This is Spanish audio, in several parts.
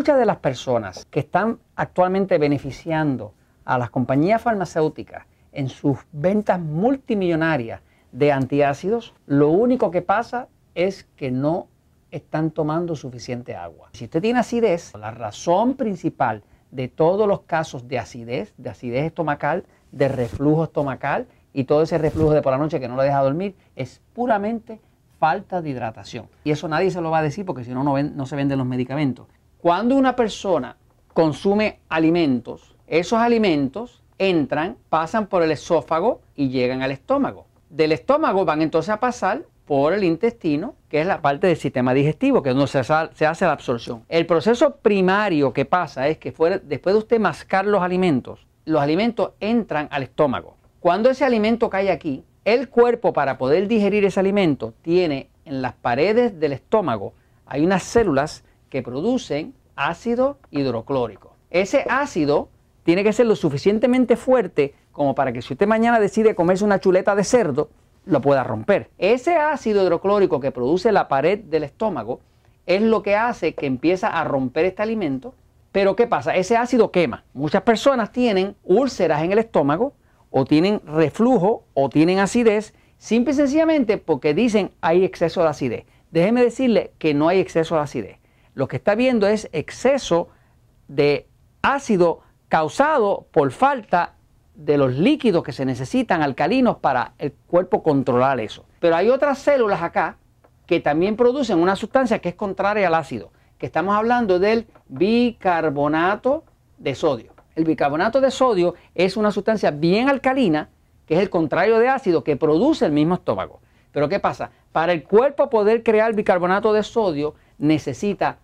muchas de las personas que están actualmente beneficiando a las compañías farmacéuticas en sus ventas multimillonarias de antiácidos, lo único que pasa es que no están tomando suficiente agua. Si usted tiene acidez, la razón principal de todos los casos de acidez, de acidez estomacal, de reflujo estomacal y todo ese reflujo de por la noche que no le deja dormir, es puramente falta de hidratación. Y eso nadie se lo va a decir porque si no, no, se venden los medicamentos. Cuando una persona consume alimentos, esos alimentos entran, pasan por el esófago y llegan al estómago. Del estómago van entonces a pasar por el intestino, que es la parte del sistema digestivo, que es donde se, hace la absorción. El proceso primario que pasa es que después de usted mascar los alimentos, los alimentos entran al estómago. Cuando ese alimento cae aquí, el cuerpo para poder digerir ese alimento tiene en las paredes del estómago, hay unas células que producen ácido hidroclórico. Ese ácido tiene que ser lo suficientemente fuerte como para que si usted mañana decide comerse una chuleta de cerdo, lo pueda romper. Ese ácido hidroclórico que produce la pared del estómago es lo que hace que empieza a romper este alimento. Pero ¿qué pasa? Ese ácido quema. Muchas personas tienen úlceras en el estómago o tienen reflujo o tienen acidez simple y sencillamente porque dicen hay exceso de acidez. Déjeme decirle que no hay exceso de acidez. Lo que está viendo es exceso de ácido causado por falta de los líquidos que se necesitan alcalinos para el cuerpo controlar eso. Pero hay otras células acá que también producen una sustancia que es contraria al ácido, que estamos hablando del bicarbonato de sodio. El bicarbonato de sodio es una sustancia bien alcalina, que es el contrario de ácido, que produce el mismo estómago. Pero ¿qué pasa? Para el cuerpo poder crear bicarbonato de sodio necesita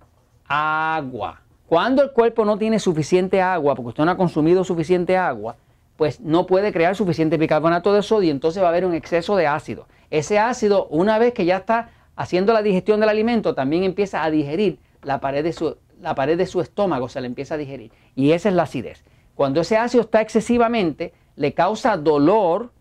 agua. Cuando el cuerpo no tiene suficiente agua, porque usted no ha consumido suficiente agua, pues no puede crear suficiente bicarbonato de sodio entonces va a haber un exceso de ácido. Ese ácido, una vez que ya está haciendo la digestión del alimento, también empieza a digerir la pared de su, la pared de su estómago, se le empieza a digerir. Y esa es la acidez. Cuando ese ácido está excesivamente, le causa dolor,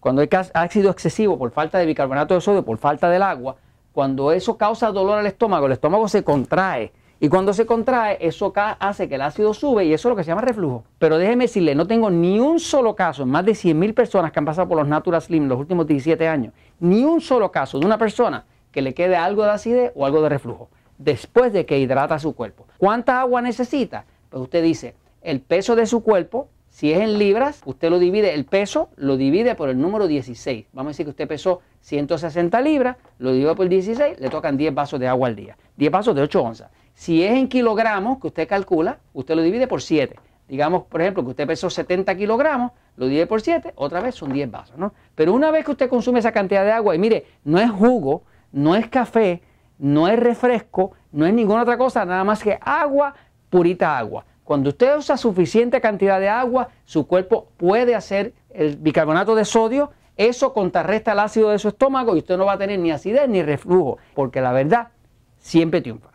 cuando hay ácido excesivo por falta de bicarbonato de sodio, por falta del agua, cuando eso causa dolor al estómago, el estómago se contrae y cuando se contrae, eso hace que el ácido sube y eso es lo que se llama reflujo. Pero déjeme decirle, no tengo ni un solo caso, en más de 100.000 personas que han pasado por los Natural Slim los últimos 17 años, ni un solo caso de una persona que le quede algo de acidez o algo de reflujo después de que hidrata su cuerpo. ¿Cuánta agua necesita? Pues usted dice, el peso de su cuerpo, si es en libras, usted lo divide, el peso lo divide por el número 16. Vamos a decir que usted pesó 160 libras, lo divide por 16, le tocan 10 vasos de agua al día. 10 vasos de 8 onzas. Si es en kilogramos que usted calcula, usted lo divide por 7. Digamos, por ejemplo, que usted pesó 70 kilogramos, lo divide por 7, otra vez son 10 vasos, ¿no? Pero una vez que usted consume esa cantidad de agua, y mire, no es jugo, no es café, no es refresco, no es ninguna otra cosa, nada más que agua, purita agua. Cuando usted usa suficiente cantidad de agua, su cuerpo puede hacer el bicarbonato de sodio, eso contrarresta el ácido de su estómago y usted no va a tener ni acidez ni reflujo, porque la verdad siempre triunfa.